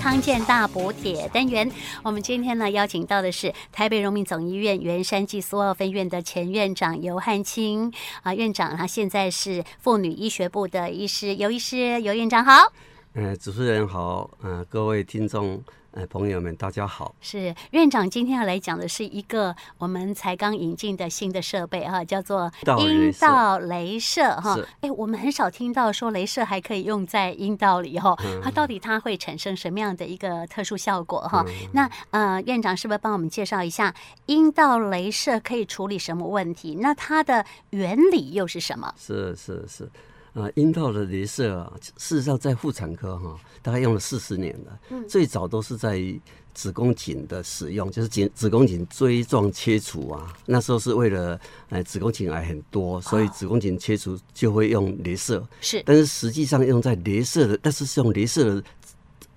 康健大补帖单元。我们今天呢邀请到的是台北荣民总医院圆山暨苏澳分院的前院长尤汉清啊，院长他现在是妇女医学部的医师，尤医师，尤院长好。呃，主持人好，嗯，各位听众。哎，朋友们，大家好。是院长今天要来讲的是一个我们才刚引进的新的设备哈，叫做阴道镭射哈。哎，我们很少听到说镭射还可以用在阴道里哈，它到底它会产生什么样的一个特殊效果哈？那呃，院长是不是帮我们介绍一下阴道镭射可以处理什么问题？那它的原理又是什么？是是是。啊，阴道的镭射啊，事实上在妇产科哈，大概用了四十年了。嗯，最早都是在子宫颈的使用，就是颈子宫颈锥状切除啊。那时候是为了，呃，子宫颈癌很多，所以子宫颈切除就会用镭射。是，但是实际上用在镭射的，但是是用镭射的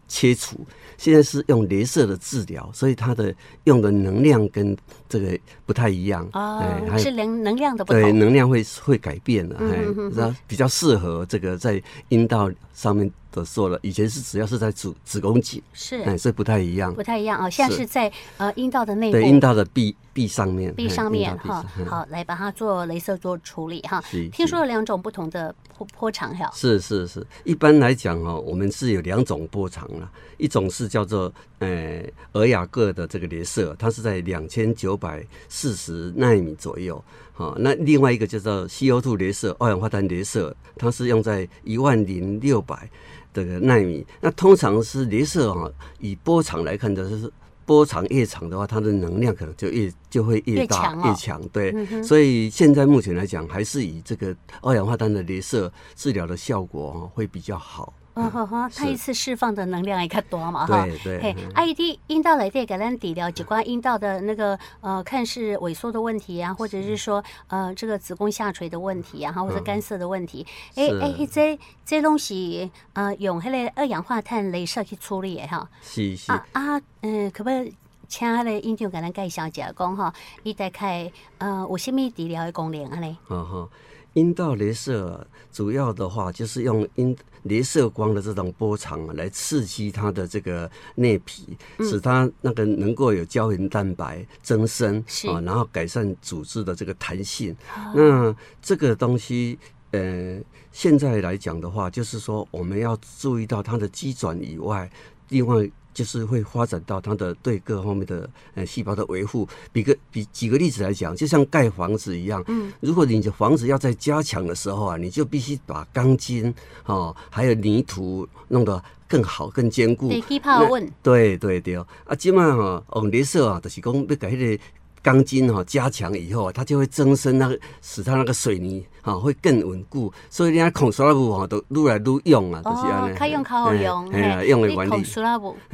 切除。现在是用镭射的治疗，所以它的用的能量跟这个不太一样哦，哎、是能能量的不同，对，能量会会改变的，哎，比较适合这个在阴道上面。的做了，以前是只要是在子子宫颈是，哎，所以不太一样，不太一样啊。现在是在呃阴道的内部，对，阴道的壁壁上面，壁上面哈。好，来把它做镭射做处理哈。听说有两种不同的波波长哈。是是是，一般来讲哦，我们是有两种波长了，一种是叫做呃尔雅各的这个镭射，它是在两千九百四十纳米左右。好，那另外一个叫做 CO2 镭射，二氧化碳镭射，它是用在一万零六百。这个纳米，那通常是镭射啊，以波长来看的，就是波长越长的话，它的能量可能就越就会越大越强，对。嗯、所以现在目前来讲，还是以这个二氧化碳的镭射治疗的效果会比较好。哦吼吼，它一次释放的能量也较多嘛哈。对对。嘿，IED 阴道来电给咱治疗，就关阴道的那个呃，看是萎缩的问题啊，或者是说呃，这个子宫下垂的问题啊，哈，或者干涩的问题。哎哎，这这东西呃，用迄个二氧化碳镭射去处理的哈。是是。啊啊，嗯，可不可以请那个院长给咱介绍一下讲哈？伊大概呃，有什么治疗的功能啊嘞？嗯哼。阴道镭射主要的话就是用阴镭射光的这种波长来刺激它的这个内皮，使它那个能够有胶原蛋白增生啊，然后改善组织的这个弹性。那这个东西，呃，现在来讲的话，就是说我们要注意到它的机转以外，另外。就是会发展到它的对各方面的呃细胞的维护。比个比举个例子来讲，就像盖房子一样，嗯，如果你的房子要在加强的时候啊，你就必须把钢筋哦，还有泥土弄得更好、更坚固。对对对啊，今嘛哈，用镭射啊，就是讲要改那个。钢筋哈加强以后啊，它就会增生，那个使它那个水泥哈会更稳固，所以人家孔塑料布哈都愈来愈用啊，都是安尼。它用较好用，用的原理。孔塑料布，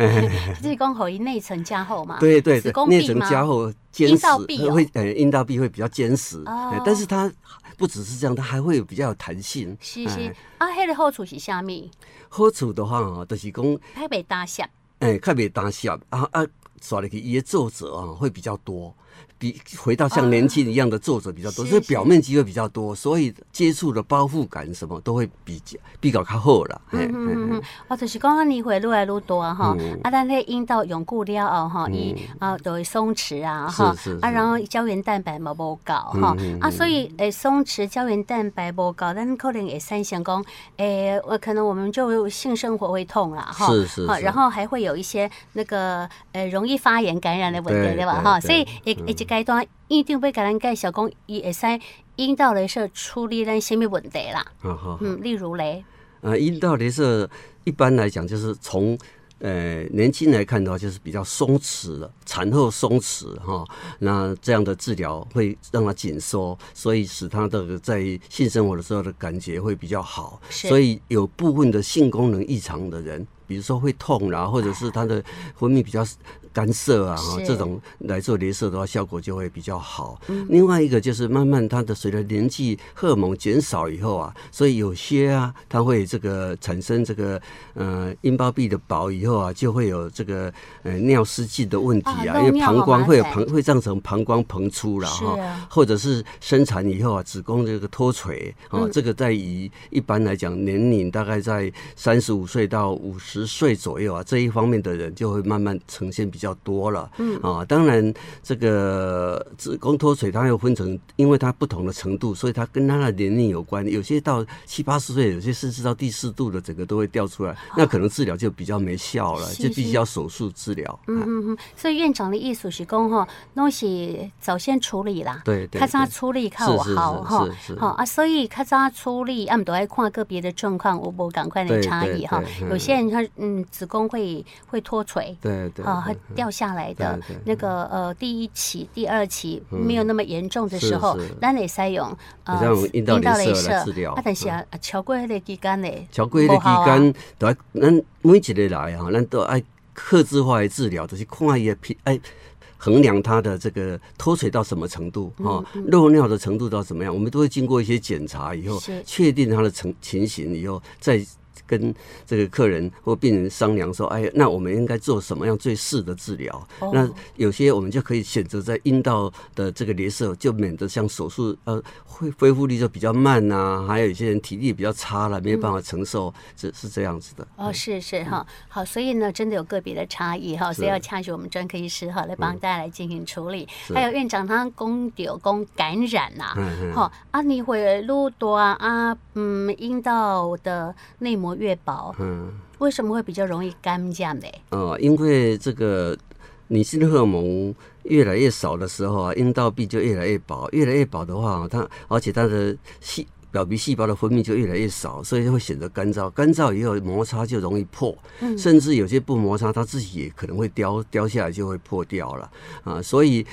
就是讲可以内层加厚嘛。对对对，内层加厚坚实，会呃阴道壁会比较坚实。但是它不只是这样，它还会有比较有弹性。是是，啊，迄个好处是啥咪？好处的话哈，就是讲较袂打涩。哎，较袂打涩啊啊，刷入去伊的皱褶啊会比较多。比回到像年轻一样的作者比较多，所以表面积会比较多，所以接触的包覆感什么都会比较比较较好了。嗯嗯嗯，我就是讲，你会越来越多哈，啊，但那阴道永固了哦哈，伊啊都会松弛啊哈，啊，然后胶原蛋白嘛不够哈，啊，所以诶松弛胶原蛋白不够，但可能也三项讲，诶，我可能我们就性生活会痛了哈，是是，然后还会有一些那个呃容易发炎感染的问题对吧？哈，所以也也就。阶段一定会给咱介绍讲，伊会使阴道雷射处理咱什么问题啦？嗯，例如嘞，呃，阴道雷射一般来讲就是从呃年轻来看的话，就是比较松弛的，产后松弛哈，那这样的治疗会让它紧缩，所以使它的在性生活的时候的感觉会比较好。所以有部分的性功能异常的人，比如说会痛啦，或者是他的分泌比较。干涩啊，哈，这种来做镭射的话，效果就会比较好。是另外一个就是慢慢它的随着年纪荷尔蒙减少以后啊，所以有些啊，它会这个产生这个呃阴包壁的薄以后啊，就会有这个呃尿失禁的问题啊，啊因为膀胱会有膀会造成膀胱膨出了哈，啊、或者是生产以后啊，子宫这个脱垂啊，嗯、这个在于一般来讲年龄大概在三十五岁到五十。十岁左右啊，这一方面的人就会慢慢呈现比较多了。嗯啊，当然这个子宫脱垂它又分成，因为它不同的程度，所以它跟它的年龄有关。有些到七八十岁，有些甚至到第四度的整个都会掉出来，那可能治疗就比较没效了，就必须要手术治疗。嗯嗯嗯。所以院长的意思是讲哈，东西早先处理啦，对对，较早处理较好哈。好啊，所以较早处理，啊，都爱看个别的状况，我无赶快的差异哈。有些人他嗯，子宫会会脱垂，对对，啊，会掉下来的。那个呃，第一期、第二期没有那么严重的时候，咱会使用呃阴道雷射来治疗。啊，但是啊，超过迄个期间呢，超过迄个期间，都爱咱每一个来哈，咱都爱克制化的治疗，就是看伊的皮哎。衡量它的这个脱水到什么程度，哈，漏尿的程度到怎么样，我们都会经过一些检查以后，确定它的情情形以后再。跟这个客人或病人商量说：“哎，那我们应该做什么样最适的治疗？那有些我们就可以选择在阴道的这个镭射，就免得像手术呃，恢恢复力就比较慢呐、啊。还有一些人体力比较差了，没有办法承受，这是这样子的。哦，是是哈，好，所以呢，真的有个别的差异哈，所以要洽取我们专科医师哈，来帮大家来进行处理。还有院长他公丢公感染呐，好啊，你会路多啊，嗯，阴道的内膜。越薄，嗯，为什么会比较容易干这样的？哦，因为这个女性荷尔蒙越来越少的时候啊，阴道壁就越来越薄，越来越薄的话，它而且它的细表皮细胞的分泌就越来越少，所以就会显得干燥。干燥以后摩擦就容易破，甚至有些不摩擦，它自己也可能会掉掉下来，就会破掉了啊，所以。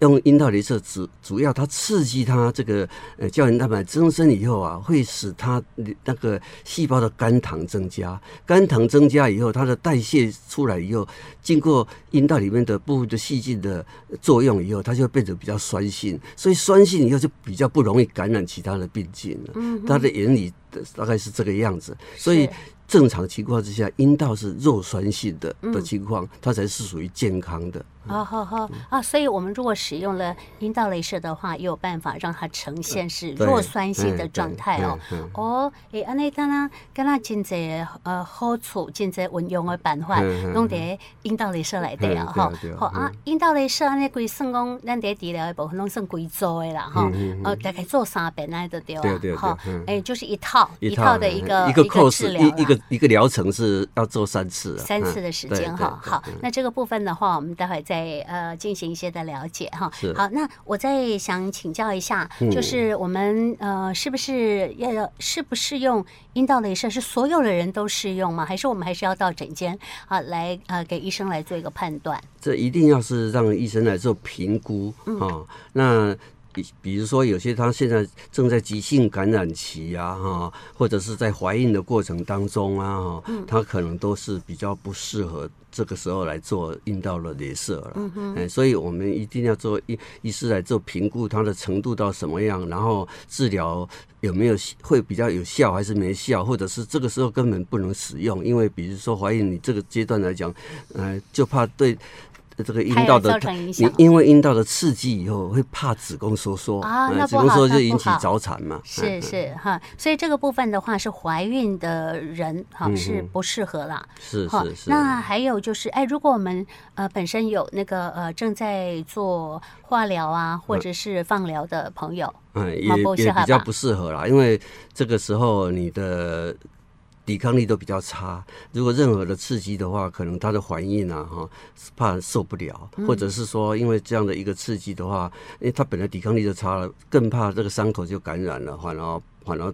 用阴道镭射主主要它刺激它这个呃胶原蛋白增生以后啊，会使它那个细胞的肝糖增加，肝糖增加以后，它的代谢出来以后，经过阴道里面的部分的细菌的作用以后，它就会变得比较酸性，所以酸性以后就比较不容易感染其他的病菌了。嗯，它的原理大概是这个样子，所以。正常情况之下，阴道是弱酸性的的情况，嗯、它才是属于健康的。好好好啊，所以我们如果使用了阴道镭射的话，也有办法让它呈现是弱酸性的状态哦。哦，诶，安尼当然跟他真侪呃好处，真侪运用的办法，拢在阴道镭射来的啊哈。好啊，阴道镭射安尼规算讲，咱得治疗一部分拢算规做的啦哈。呃，大概做三遍来就对了。对对对。诶，就是一套一套的一个一个治疗一个。一个疗程是要做三次，三次的时间哈。好，那这个部分的话，我们待会再呃进行一些的了解哈。好，那我再想请教一下，就是我们呃是不是要适不适用阴道雷射？是所有的人都适用吗？还是我们还是要到诊间啊来呃给医生来做一个判断？这一定要是让医生来做评估啊。那。比如说，有些他现在正在急性感染期啊，哈，或者是在怀孕的过程当中啊，哈，他可能都是比较不适合这个时候来做阴道的镭射了。嗯哼，所以我们一定要做医医师来做评估，它的程度到什么样，然后治疗有没有会比较有效还是没效，或者是这个时候根本不能使用，因为比如说怀孕，你这个阶段来讲，嗯，就怕对。这个阴道的，你因为阴道的刺激以后会怕子宫收缩啊，那子宫收缩就引起早产嘛。是是哈，所以这个部分的话是怀孕的人哈是不适合啦。是是是。那还有就是，哎，如果我们呃本身有那个呃正在做化疗啊或者是放疗的朋友，嗯，也也比较不适合啦，因为这个时候你的。抵抗力都比较差，如果任何的刺激的话，可能他的反应啊，哈，怕受不了，或者是说因为这样的一个刺激的话，因为他本来抵抗力就差了，更怕这个伤口就感染了，反而反而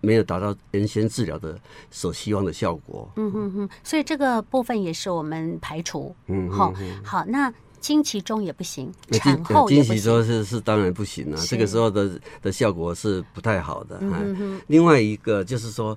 没有达到原先治疗的所希望的效果。嗯哼哼，所以这个部分也是我们排除。嗯，好，好，那经期中也不行，产后。经期中是是当然不行了，这个时候的的效果是不太好的。嗯哼，另外一个就是说。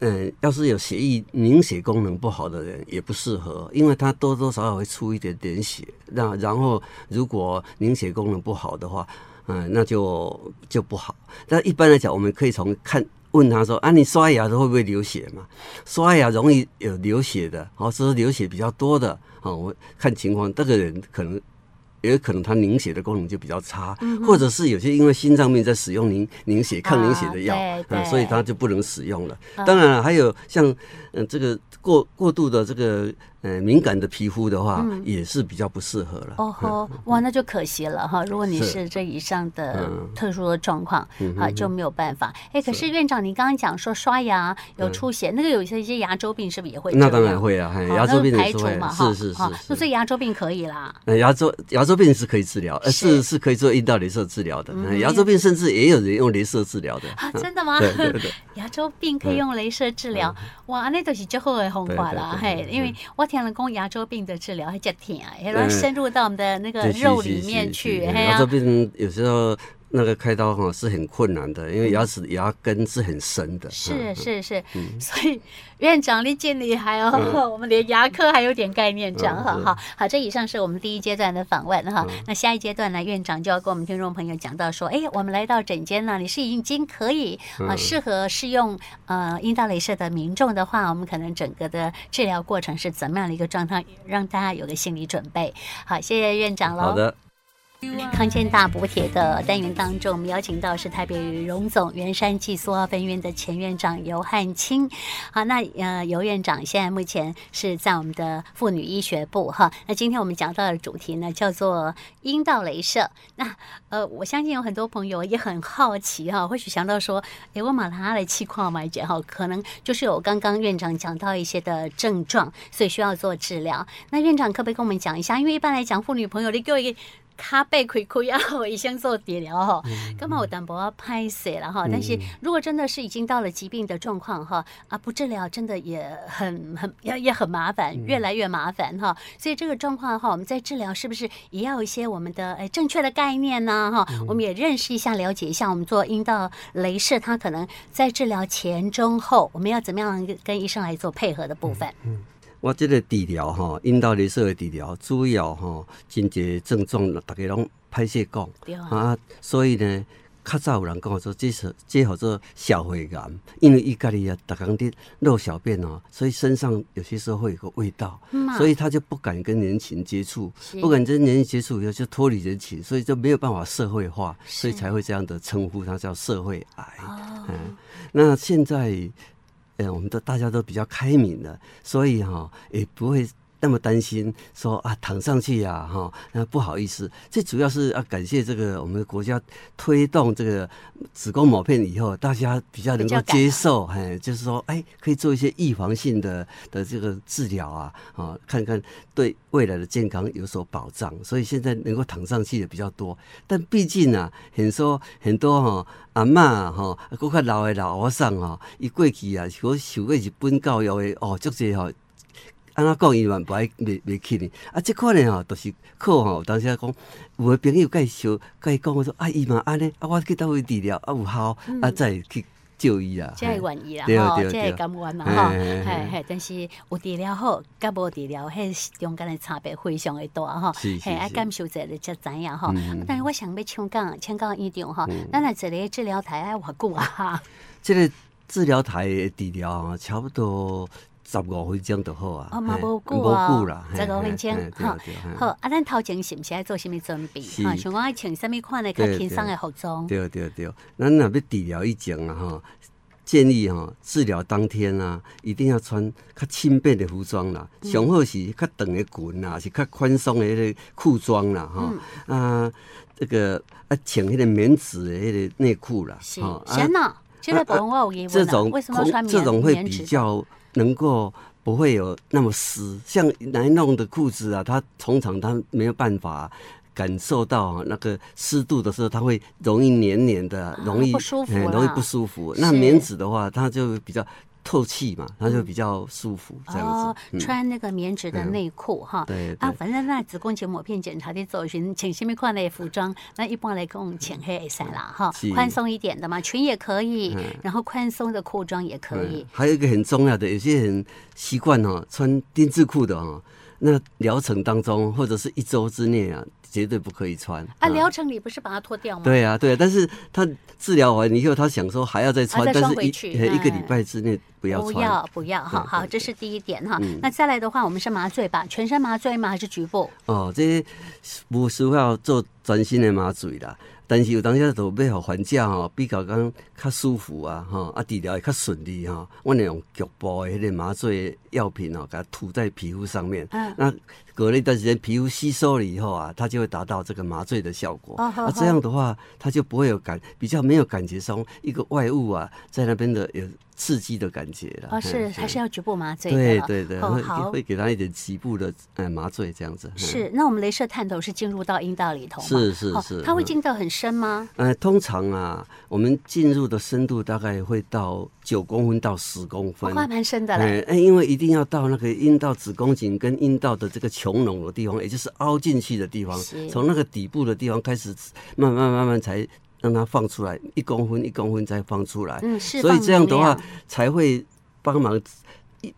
嗯，要是有血液凝血功能不好的人也不适合，因为他多多少少会出一点点血。那然后如果凝血功能不好的话，嗯，那就就不好。但一般来讲，我们可以从看问他说：“啊，你刷牙都会不会流血嘛？刷牙容易有流血的，哦，是流血比较多的，哦，我看情况，这个人可能。”也有可能它凝血的功能就比较差，嗯、或者是有些因为心脏病在使用凝凝血抗凝血的药，啊嗯，所以它就不能使用了。啊、当然了，还有像嗯这个过过度的这个。呃，敏感的皮肤的话，也是比较不适合了。哦吼，哇，那就可惜了哈。如果你是这以上的特殊的状况，啊，就没有办法。哎，可是院长，你刚刚讲说刷牙有出血，那个有一些一些牙周病是不是也会？那当然会啊，牙周病排除嘛，哈，是是是。所以牙周病可以啦。牙周牙周病是可以治疗，呃，是是可以做阴道镭射治疗的。牙周病甚至也有人用镭射治疗的。啊，真的吗？对对对。牙周病可以用镭射治疗，哇，那都是最好的方法啦，嘿，因为我听人讲牙周病。的治疗还较甜啊，然后深入到我们的那个肉里面去。嘿牙周病有时候那个开刀哈是很困难的，因为牙齿牙根是很深的。是是是，所以院长你真厉害哦，我们连牙科还有点概念，这样哈。好，好，这以上是我们第一阶段的访问哈。那下一阶段呢，院长就要跟我们听众朋友讲到说，哎，我们来到诊间呢，你是已经可以啊适合适用呃阴道镭射的民众的话，我们可能整个的治疗过程是怎么样的一个状态，让大家有个心理准备。好，谢谢院长喽。好的。康健大补帖的单元当中，我们邀请到是台北荣总元山暨苏澳分院的前院长游汉清。好，那呃游院长现在目前是在我们的妇女医学部哈。那今天我们讲到的主题呢，叫做阴道镭射。那呃，我相信有很多朋友也很好奇哈，或许想到说，哎，我马他来气矿买姐哈，可能就是有刚刚院长讲到一些的症状，所以需要做治疗。那院长可不可以跟我们讲一下？因为一般来讲，妇女朋友你给我一个。卡背亏亏要医生做治疗哈，根本我担保要拍死了哈。但是如果真的是已经到了疾病的状况哈，啊不治疗真的也很很也也很麻烦，越来越麻烦哈。所以这个状况的话，我们在治疗是不是也要一些我们的诶正确的概念呢哈？我们也认识一下，了解一下，我们做阴道雷射，它可能在治疗前中后，我们要怎么样跟医生来做配合的部分？嗯。我这个治疗吼，阴道雷射的治疗主要吼，真侪症状，大家拢歹势讲。啊，所以呢，较早有人讲说，这是这叫做小肺癌，因为伊家里啊，逐工的漏小便哦，所以身上有些时候会有个味道，所以他就不敢跟人群接触，不敢跟人群接触以后就脱离人群，所以就没有办法社会化，所以才会这样的称呼它叫社会癌。嗯，那现在。哎，我们都大家都比较开明的，所以哈、也不会那么担心说啊躺上去呀哈，那不好意思。最主要是要感谢这个我们的国家推动这个子宫抹片以后，大家比较能够接受，哎，就是说哎可以做一些预防性的的这个治疗啊，啊看看对未来的健康有所保障。所以现在能够躺上去的比较多，但毕竟啊，很多很多哈。阿嬷吼，搁较老的老和尚吼，伊过去啊，是受过日本教育的哦，足济吼，安怎讲伊嘛不爱袂袂去呢？啊，即款呢吼，就是靠吼，当时讲有诶朋友介绍，甲伊讲我说啊，伊嘛安尼，啊，我去倒位治疗啊有效，啊再去。就医啊，这愿意啦，吼，这甘愿嘛，吼，系系，但是有治疗好，甲无治疗，迄中间的差别非常的大，吼，系，爱感受者你才知影，吼。但是我想要请教，请教院长，吼，咱来这里治疗台爱偌久啊？这个治疗台的治疗啊，差不多十五分钟就好啊。哦，嘛无久啊，十五分钟，好，好。啊，咱头前是不是爱做什么准备？啊，像我爱穿什么款的较轻松的服装？对对对，咱若要治疗以前啊，哈。建议哈，治疗当天啊，一定要穿较轻便的服装啦，上、嗯、好是较长的裙啦，是较宽松的迄个裤装啦，哈、嗯、啊，这个啊，穿迄个棉质的迄个内裤啦，是，行啦，现在保温我有疑问这种为什么穿这种会比较能够不会有那么湿，像来弄的裤子啊，它通常它没有办法。感受到那个湿度的时候，它会容易黏黏的，容易不舒服，容易不舒服。那棉质的话，它就比较透气嘛，它就比较舒服。这样子，穿那个棉质的内裤哈。对啊，反正那子宫颈抹片检查的时候，请请什么款的服装？那一般来讲，浅黑色啦哈，宽松一点的嘛，裙也可以，然后宽松的裤装也可以。还有一个很重要的，有些人习惯哦，穿丁字裤的哦，那疗程当中或者是一周之内啊。绝对不可以穿。啊，疗程里不是把它脱掉吗？对啊，对啊，但是他治疗完以后，他想说还要再穿，但是一一个礼拜之内不要穿。不要不要，好好，这是第一点哈。那再来的话，我们是麻醉吧？全身麻醉吗？还是局部？哦，这些不需要做专心的麻醉啦。但是有当时都要让患者吼比较讲较舒服啊，吼啊治疗会较顺利哈。我们用局部的迄个麻醉药品哦，给它涂在皮肤上面。嗯。那隔了一段时间，皮肤吸收了以后啊，它就会达到这个麻醉的效果。哦。那这样的话，它就不会有感，比较没有感觉上一个外物啊在那边的有。刺激的感觉了，哦，是还是要局部麻醉？对对对，会会给他一点局部的呃麻醉这样子。是，那我们镭射探头是进入到阴道里头吗？是是是，它会进到很深吗？呃，通常啊，我们进入的深度大概会到九公分到十公分，还蛮深的嘞。哎，因为一定要到那个阴道子宫颈跟阴道的这个穹隆的地方，也就是凹进去的地方，从那个底部的地方开始，慢慢慢慢才。让它放出来一公分一公分再放出来，嗯，是，所以这样的话才会帮忙。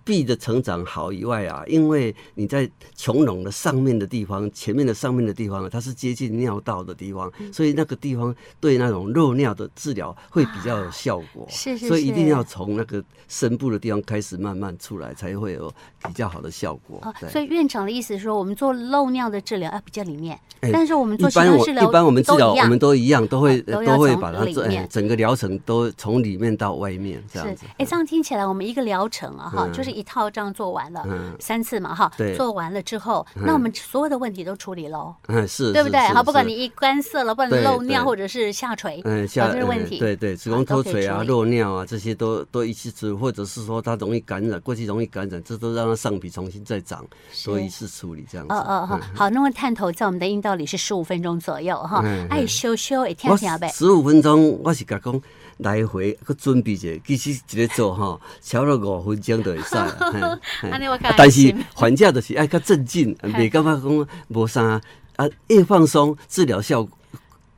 臂的成长好以外啊，因为你在穹隆的上面的地方，前面的上面的地方，它是接近尿道的地方，所以那个地方对那种漏尿的治疗会比较有效果。是是，所以一定要从那个深部的地方开始慢慢出来，才会有比较好的效果。所以院长的意思是说，我们做漏尿的治疗要比较里面，但是我们做其他治疗，一般我们治疗我们都一样，都会都会把它做整个疗程都从里面到外面这样子。哎，这样听起来我们一个疗程啊，哈。就是一套这样做完了三次嘛哈，做完了之后，那我们所有的问题都处理喽，嗯是，对不对？好，不管你一干涩了，不管漏尿或者是下垂，嗯下这是问题，对对，子宫脱垂啊、漏尿啊这些都都一起治，或者是说它容易感染，过去容易感染，这都让它上皮重新再长，都一次处理这样子。哦哦好，好，那么探头在我们的阴道里是十五分钟左右哈，哎修修一天天呗，十五分钟我是甲讲。来回去准备者，其实一个做哈，超了五分钟就会使了。但是患者就是爱较镇静，别感觉讲无啥啊，越放松治疗效果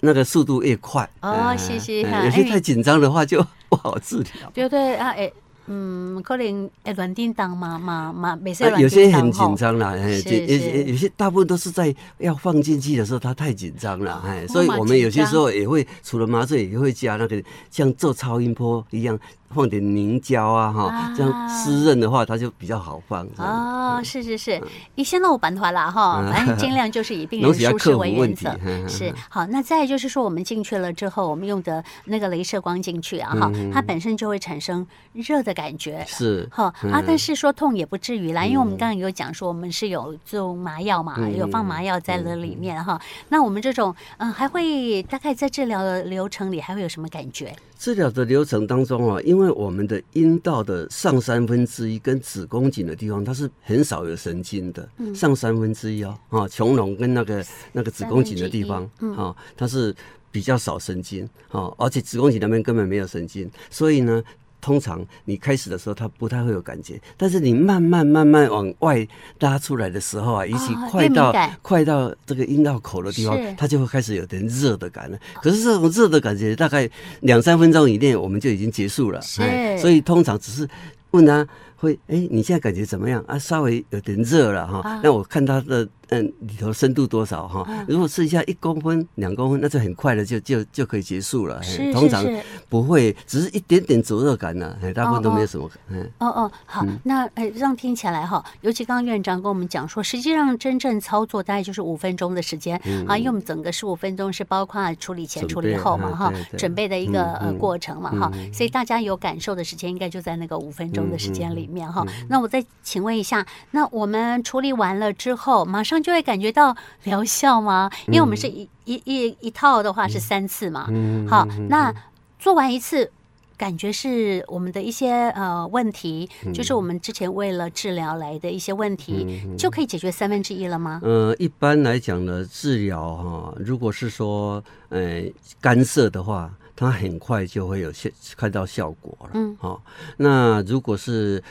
那个速度越快。哦，谢谢。有些太紧张的话就不好治疗。对对啊，诶。嗯，可能会乱叮当嘛嘛嘛，没事。有些很紧张啦，哎，有有些大部分都是在要放进去的时候，他太紧张了，哎，所以我们有些时候也会除了麻醉，也会加那个像做超音波一样。放点凝胶啊，哈，这样湿润的话，它就比较好放。哦，是是是，你先让我办法了哈，反正尽量就是以病人舒适为原则。是好，那再就是说，我们进去了之后，我们用的那个镭射光进去啊，哈，它本身就会产生热的感觉。是哈啊，但是说痛也不至于啦，因为我们刚刚有讲说，我们是有这种麻药嘛，有放麻药在了里面哈。那我们这种嗯，还会大概在治疗的流程里还会有什么感觉？治疗的流程当中啊，因为我们的阴道的上三分之一跟子宫颈的地方，它是很少有神经的。嗯、上三分之一哦，啊，穹隆跟那个那个子宫颈的地方，啊，它是比较少神经，啊，而且子宫颈那边根本没有神经，所以呢。通常你开始的时候，它不太会有感觉，但是你慢慢慢慢往外拉出来的时候啊，尤其快到快到这个阴道口的地方，它就会开始有点热的感了。可是这种热的感觉大概两三分钟以内，我们就已经结束了。是，所以通常只是问他会，哎，你现在感觉怎么样啊？稍微有点热了哈，那我看它的。嗯，里头深度多少哈？如果试一下一公分、两公分，那就很快的就就就可以结束了。是，通常不会，只是一点点灼热感呢，大部分都没有什么。嗯，哦哦，好，那哎，这样听起来哈，尤其刚刚院长跟我们讲说，实际上真正操作大概就是五分钟的时间啊，因为我们整个十五分钟是包括处理前、处理后嘛哈，准备的一个呃过程嘛哈，所以大家有感受的时间应该就在那个五分钟的时间里面哈。那我再请问一下，那我们处理完了之后，马上。就会感觉到疗效吗？因为我们是一一一一套的话是三次嘛。好，那做完一次，感觉是我们的一些呃问题，就是我们之前为了治疗来的一些问题，就可以解决三分之一了吗？呃，一般来讲呢，治疗哈，如果是说呃干涉的话，它很快就会有效看到效果了。嗯，好，那如果是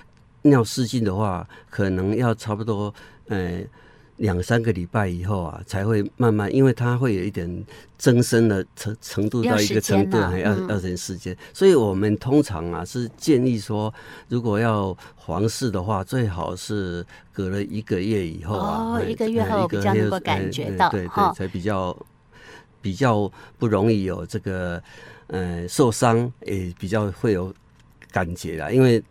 尿失禁的话，可能要差不多呃。两三个礼拜以后啊，才会慢慢，因为它会有一点增生的程程度到一个程度，还要要点时间。所以我们通常啊是建议说，如果要皇室的话，最好是隔了一个月以后啊，哦，一个月后比较能够感觉到，对对，才比较比较不容易有这个呃受伤，也比较会有感觉啦，因为。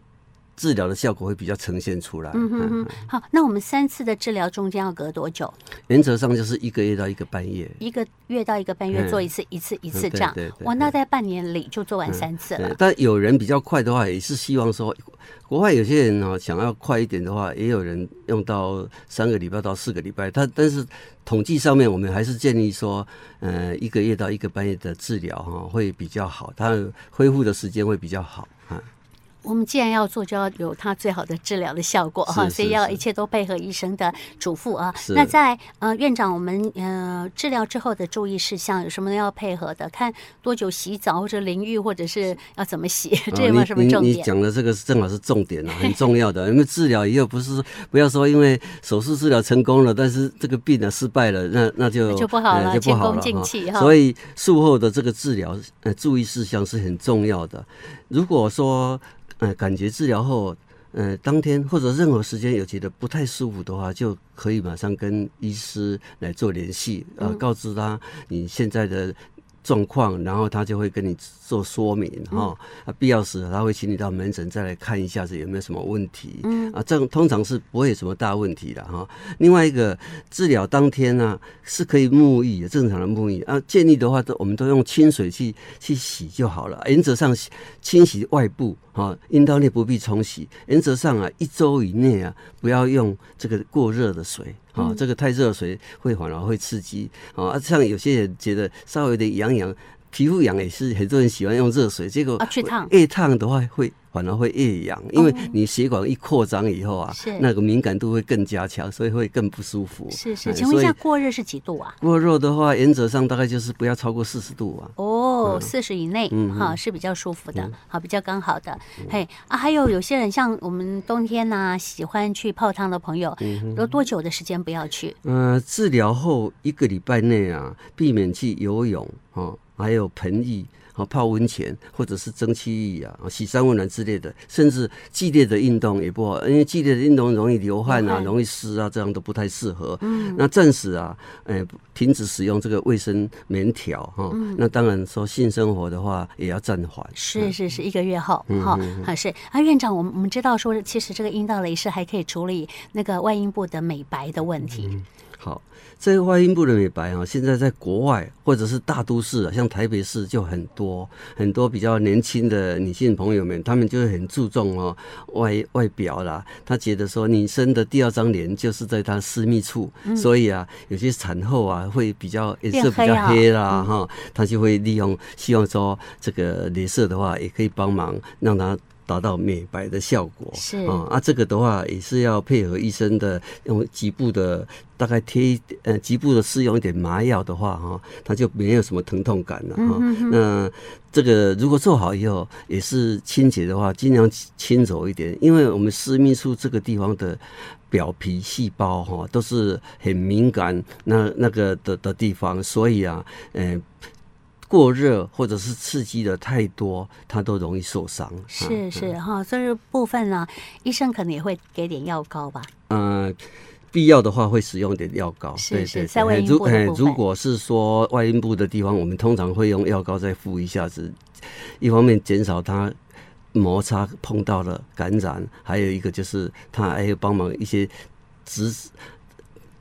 治疗的效果会比较呈现出来。嗯哼哼，好，那我们三次的治疗中间要隔多久？原则上就是一个月到一个半月。一个月到一个半月做一次，一次一次这样。对对。哇，那在半年里就做完三次了。但有人比较快的话，也是希望说，国外有些人呢想要快一点的话，也有人用到三个礼拜到四个礼拜。他但是统计上面，我们还是建议说，呃，一个月到一个半月的治疗哈会比较好，他恢复的时间会比较好啊。我们既然要做，就要有它最好的治疗的效果哈，所以要一切都配合医生的嘱咐啊。那在呃院长，我们呃治疗之后的注意事项有什么要配合的？看多久洗澡或者淋浴，或者是要怎么洗，这有没有什么重点？你讲的这个正好是重点啊，很 重要的。因为治疗以后不是不要说因为手术治疗成功了，但是这个病呢失败了，那那就就不好了，前功尽弃哈。所以术后的这个治疗呃注意事项是很重要的。如果说呃，感觉治疗后，呃，当天或者任何时间有觉得不太舒服的话，就可以马上跟医师来做联系，呃，告知他你现在的状况，然后他就会跟你做说明哈。啊，必要时他会请你到门诊再来看一下子有没有什么问题。嗯啊，这通常是不会有什么大问题的哈。另外一个治疗当天呢、啊，是可以沐浴，正常的沐浴啊。建议的话，都我们都用清水去去洗就好了。原则上清洗外部哈，阴道内不必冲洗。原则上啊，一周以内啊，不要用这个过热的水。啊、哦，这个太热水会反而会刺激啊。像有些人觉得稍微的痒痒，皮肤痒也是很多人喜欢用热水，结果啊去烫，越烫的话会。反而会越痒，因为你血管一扩张以后啊，是那个敏感度会更加强，所以会更不舒服。是是，请问一下，过热是几度啊？过热的话，原则上大概就是不要超过四十度啊。哦，四十以内，哈是比较舒服的，好比较刚好的。嘿啊，还有有些人像我们冬天呐，喜欢去泡汤的朋友，有多久的时间不要去？嗯，治疗后一个礼拜内啊，避免去游泳啊，还有盆浴。泡温泉或者是蒸汽浴啊，洗三温暖之类的，甚至剧烈的运动也不好，因为剧烈的运动容易流汗啊，容易湿啊，这样都不太适合。嗯，那暂时啊，哎，停止使用这个卫生棉条哈。那当然说性生活的话也要暂缓。是是是，一个月后哈，还是啊，院长，我们我们知道说，其实这个阴道雷射还可以处理那个外阴部的美白的问题。好。这个外阴部的美白啊，现在在国外或者是大都市啊，像台北市就很多很多比较年轻的女性朋友们，她们就很注重哦外外表啦。她觉得说女生的第二张脸就是在她私密处，嗯、所以啊，有些产后啊会比较颜色比较黑啦哈，她就会利用希望说这个镭射的话也可以帮忙让她。达到美白的效果是啊，啊，这个的话也是要配合医生的用局部的大概贴呃局部的施用一点麻药的话哈，它就没有什么疼痛感了哈。那这个如果做好以后也是清洁的话，尽量清走一点，因为我们私密处这个地方的表皮细胞哈都是很敏感那那个的的地方，所以啊，嗯、呃。过热或者是刺激的太多，它都容易受伤。是是哈，所以部分呢，医生可能也会给点药膏吧。嗯，必要的话会使用点药膏。是是，在外阴部。如如果是说外阴部的地方，我们通常会用药膏再敷一下子，一方面减少它摩擦碰到了感染，还有一个就是它还有帮忙一些止。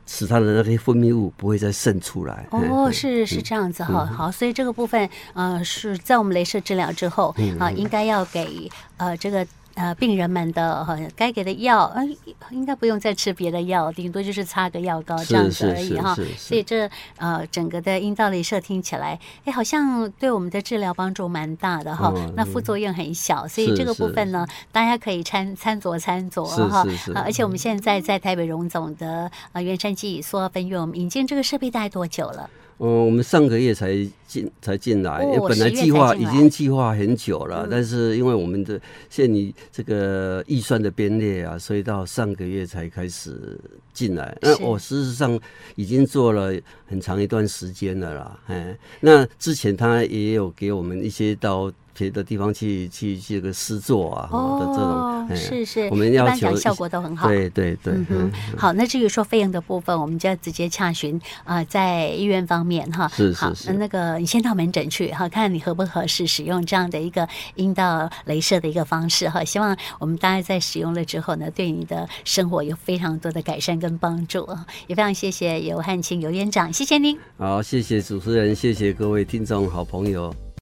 使它的那些分泌物不会再渗出来。哦，是是这样子哈，嗯、好，所以这个部分呃是在我们镭射治疗之后啊，应该要给呃这个。呃，病人们的哈该给的药，呃，应该不用再吃别的药，顶多就是擦个药膏这样子而已哈。所以这呃整个的阴道镭射听起来，哎，好像对我们的治疗帮助蛮大的哈。那副作用很小，所以这个部分呢，大家可以参参酌参酌哈。而且我们现在在台北荣总的呃圆山肌梭分院，我们引进这个设备大概多久了？嗯，我们上个月才进才进来，因为本来计划已经计划很久了，嗯、但是因为我们的现你这个预算的编列啊，所以到上个月才开始进来。那我事实上已经做了很长一段时间了啦，哎，那之前他也有给我们一些到。别的地方去去去个试做啊，哦，的这种是是，我们要求效果都很好。对对对，嗯哼，好，那至于说费用的部分，我们就要直接洽询啊，在医院方面哈，是是是，那个你先到门诊去哈，看你合不合适使用这样的一个阴道镭射的一个方式哈。希望我们大家在使用了之后呢，对你的生活有非常多的改善跟帮助。也非常谢谢尤汉清尤院长，谢谢您。好，谢谢主持人，谢谢各位听众好朋友。